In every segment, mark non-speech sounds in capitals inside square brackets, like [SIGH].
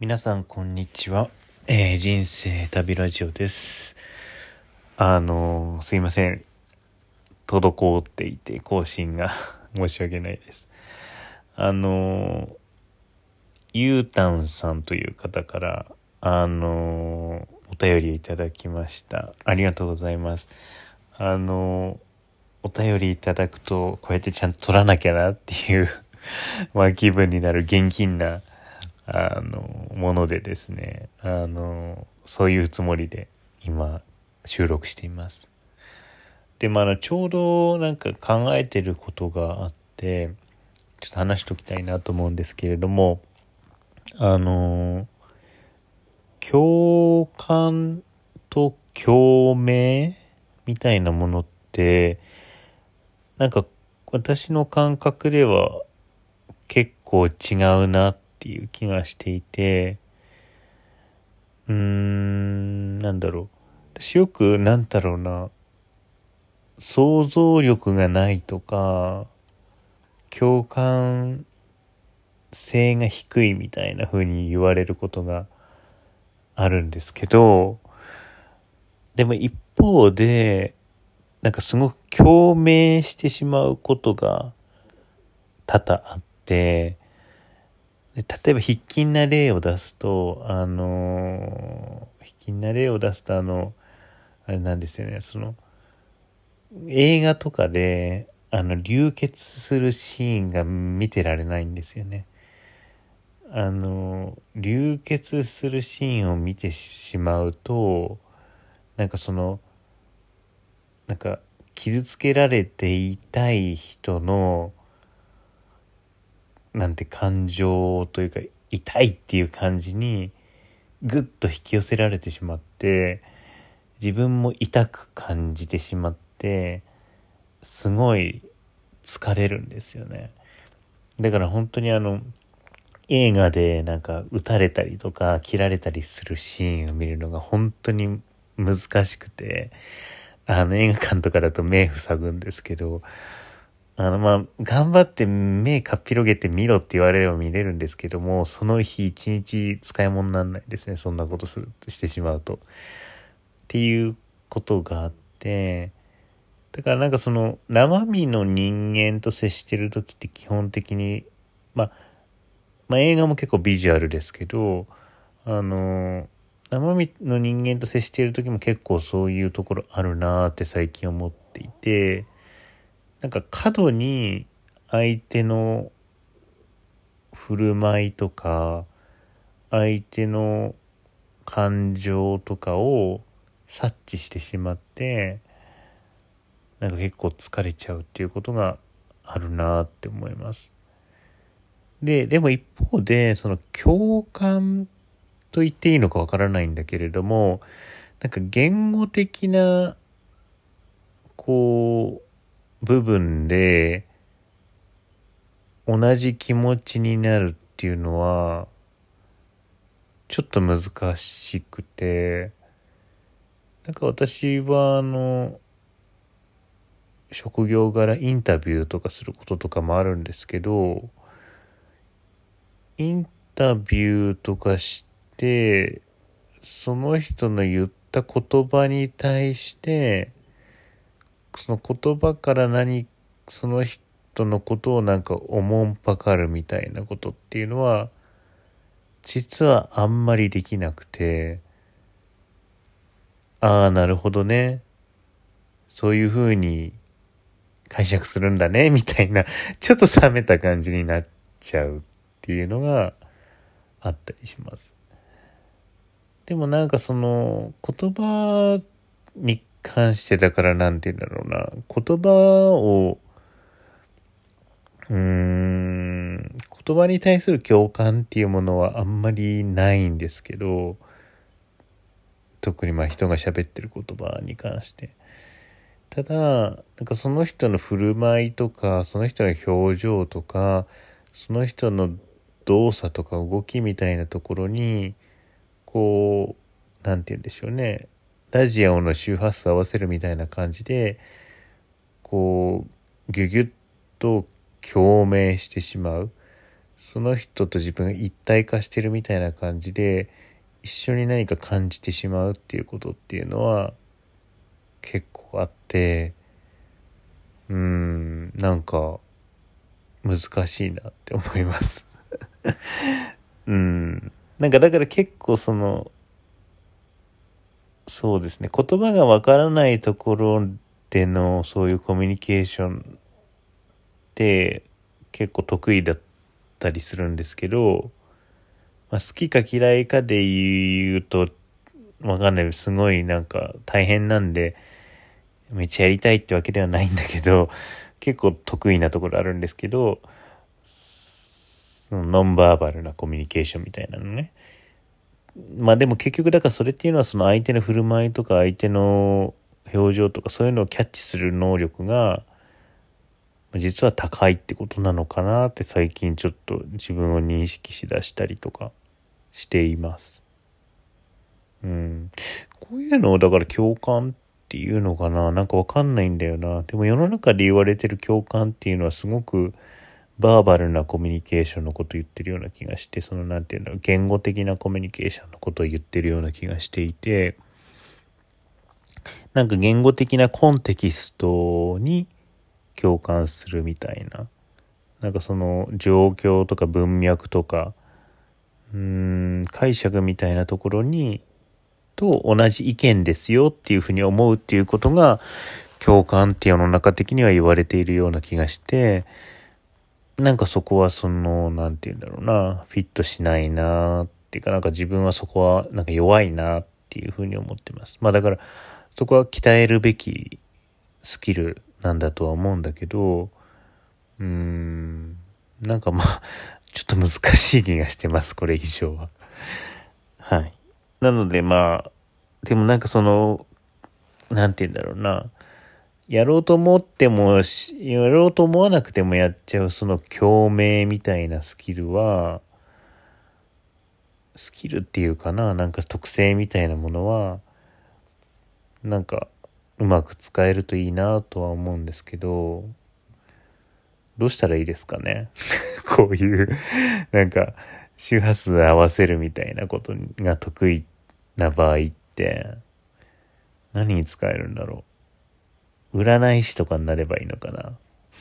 皆さんこんにちは、えー、人生旅ラジオです。あのすいません。滞っていて更新が [LAUGHS] 申し訳ないです。あのゆうたんさんという方からあのお便りいただきました。ありがとうございます。あのお便りいただくとこうやってちゃんと取らなきゃなっていう [LAUGHS] まあ気分になる現金なあのものでですねあのそういうつもりで今収録しています。でまあちょうどなんか考えてることがあってちょっと話しときたいなと思うんですけれどもあの共感と共鳴みたいなものってなんか私の感覚では結構違うなってっていう気がしていてうーんなんだろう。私よくなんだろうな。想像力がないとか共感性が低いみたいな風に言われることがあるんですけどでも一方でなんかすごく共鳴してしまうことが多々あってで例えば筆記な例を出すとあの筆記な例を出すとあのあれなんですよねその映画とかであの流血するシーンが見てられないんですよね。あの流血するシーンを見てしまうとなんかそのなんか傷つけられていたい人のなんて感情というか痛いっていう感じにぐっと引き寄せられてしまって自分も痛く感じてしまってすごい疲れるんですよね。だから本当にあの映画でなんか撃たれたりとか切られたりするシーンを見るのが本当に難しくてあの映画館とかだと目塞ぐんですけどあのまあ頑張って目かっぴろげて見ろって言われれば見れるんですけどもその日一日使い物にならないですねそんなことするしてしまうと。っていうことがあってだからなんかその生身の人間と接してる時って基本的にまあまあ、映画も結構ビジュアルですけどあの生身の人間と接している時も結構そういうところあるなーって最近思っていてなんか過度に相手の振る舞いとか相手の感情とかを察知してしまってなんか結構疲れちゃうっていうことがあるなって思います。で、でも一方で、その共感と言っていいのかわからないんだけれども、なんか言語的な、こう、部分で、同じ気持ちになるっていうのは、ちょっと難しくて、なんか私はあの、職業柄インタビューとかすることとかもあるんですけど、インタビューとかしてその人の言った言葉に対してその言葉から何その人のことをなんかおもんぱかるみたいなことっていうのは実はあんまりできなくてああなるほどねそういうふうに解釈するんだねみたいなちょっと冷めた感じになっちゃうっていうのがあったりします。でもなんかその言葉に関してだからなんて言うんだろうな。言葉をうーん言葉に対する共感っていうものはあんまりないんですけど特にまあ人が喋ってる言葉に関して。ただなんかその人の振る舞いとかその人の表情とかその人の動作とか動きみたいなところにこう何て言うんでしょうね。ラジオの周波数合わせるみたいな感じでこうギュギュッと共鳴してしまう。その人と自分が一体化してるみたいな感じで一緒に何か感じてしまうっていうことっていうのは結構あってうんなんか難しいなって思います。[LAUGHS] うん。なんかだから結構そのそうですね。言葉がわからないところでのそういうコミュニケーションって結構得意だったりするんですけど、まあ、好きか嫌いかで言うとわかんないすごいなんか大変なんでめっちゃやりたいってわけではないんだけど結構得意なところあるんですけどそのノンバーバルなコミュニケーションみたいなのね。まあでも結局だからそれっていうのはその相手の振る舞いとか相手の表情とかそういうのをキャッチする能力が実は高いってことなのかなって最近ちょっと自分を認識しだしたりとかしています。うん。こういうのをだから共感っていうのかな？なんかわかんないんだよな。でも世の中で言われてる共感っていうのはすごくバーバルなコミュニケーションのことを言ってるような気がして、その何て言うんだろう、言語的なコミュニケーションのことを言ってるような気がしていて、なんか言語的なコンテキストに共感するみたいななんかその状況とか文脈とかうーん解釈みたいなところにと同じ意見ですよっていうふうに思うっていうことが共感って世の中的には言われているような気がしてなんかそこはその何て言うんだろうなフィットしないなっていうかなんか自分はそこはなんか弱いなっていうふうに思ってますまあだからそこは鍛えるべきスキルなんだとは思うんだけど、うーん、なんかまあ、[LAUGHS] ちょっと難しい気がしてます、これ以上は。はい。なのでまあ、でもなんかその、なんて言うんだろうな、やろうと思っても、やろうと思わなくてもやっちゃうその共鳴みたいなスキルは、スキルっていうかな、なんか特性みたいなものは、なんかうまく使えるといいなとは思うんですけどどうしたらいいですかね？[LAUGHS] こういうなんか周波数合わせるみたいなことが得意な場合って何に使えるんだろう？占い師とかになればいいのかな？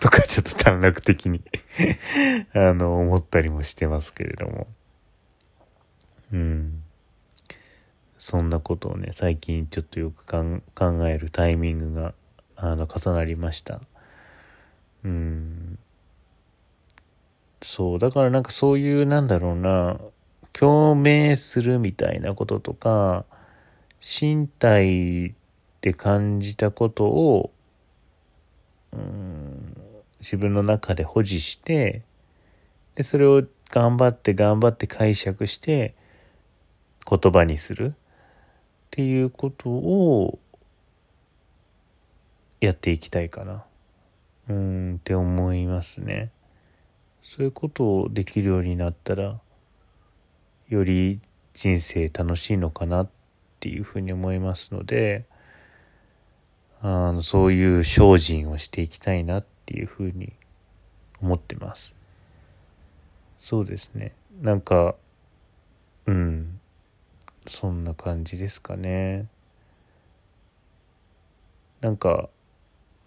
とかちょっと短絡的に。[LAUGHS] あの思ったりもしてますけれども。うん。そんなことをね最近ちょっとよく考えるタイミングがあの重なりました。うん。そう。だからなんかそういうなんだろうな。共鳴するみたいなこととか身体で感じたことをうん自分の中で保持してでそれを頑張って頑張って解釈して言葉にするっていうことをやっていきたいかな。うんって思いますね。そういうことをできるようになったらより人生楽しいのかなっていうふうに思いますのであのそういう精進をしていきたいなっていうふうに思ってます。そうですね。なんかうん。そんな感じですかね。なんか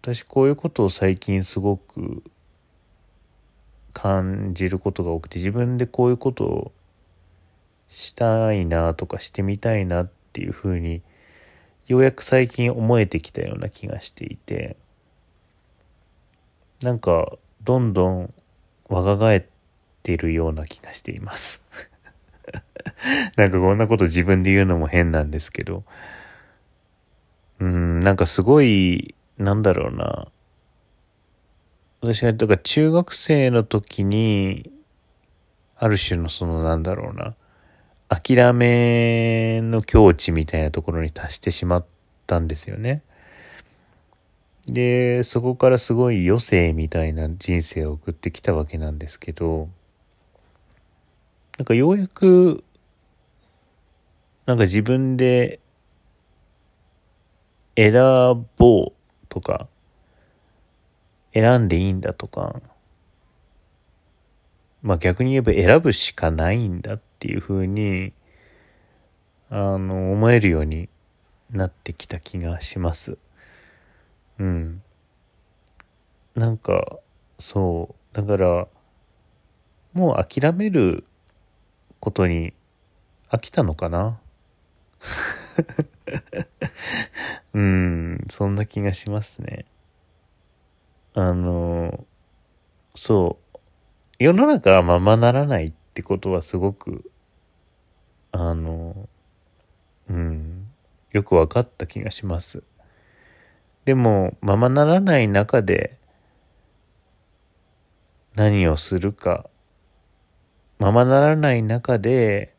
私こういうことを最近すごく感じることが多くて自分でこういうことをしたいなとかしてみたいなっていうふうにようやく最近思えてきたような気がしていてなんかどんどん若返ってるような気がしています。[LAUGHS] なんかこんなこと自分で言うのも変なんですけど、うん、なんかすごい、なんだろうな。私が、だから中学生の時に、ある種のそのなんだろうな、諦めの境地みたいなところに達してしまったんですよね。で、そこからすごい余生みたいな人生を送ってきたわけなんですけど、なんかようやく、なんか自分で選ぼうとか、選んでいいんだとか、まあ逆に言えば選ぶしかないんだっっていうふうにあの思えるようになってきた気がします。うん。なんかそう。だからもう諦めることに飽きたのかな？[LAUGHS] うん。そんな気がしますね。あのそう。世の中はままならないってことはすごくあのうんよく分かった気がします。でもままならない中で何をするかままならない中で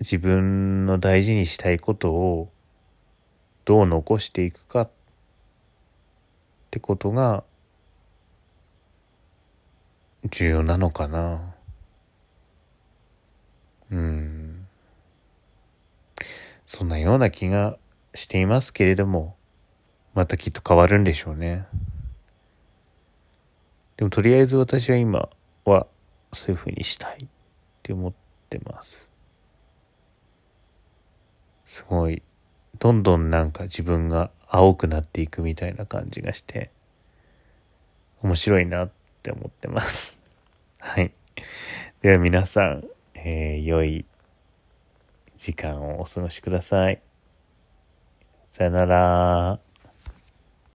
自分の大事にしたいことをどう残していくかってことが重要なのかな。うん。そんなような気がしていますけれどもまたきっと変わるんでしょうね。でもとりあえず私は今はそういうふうにしたいって思ってます。すごい。どんどんなんか自分が青くなっていくみたいな感じがして面白いなって思ってます。はい。では皆さん、えー、良い時間をお過ごしください。さよなら。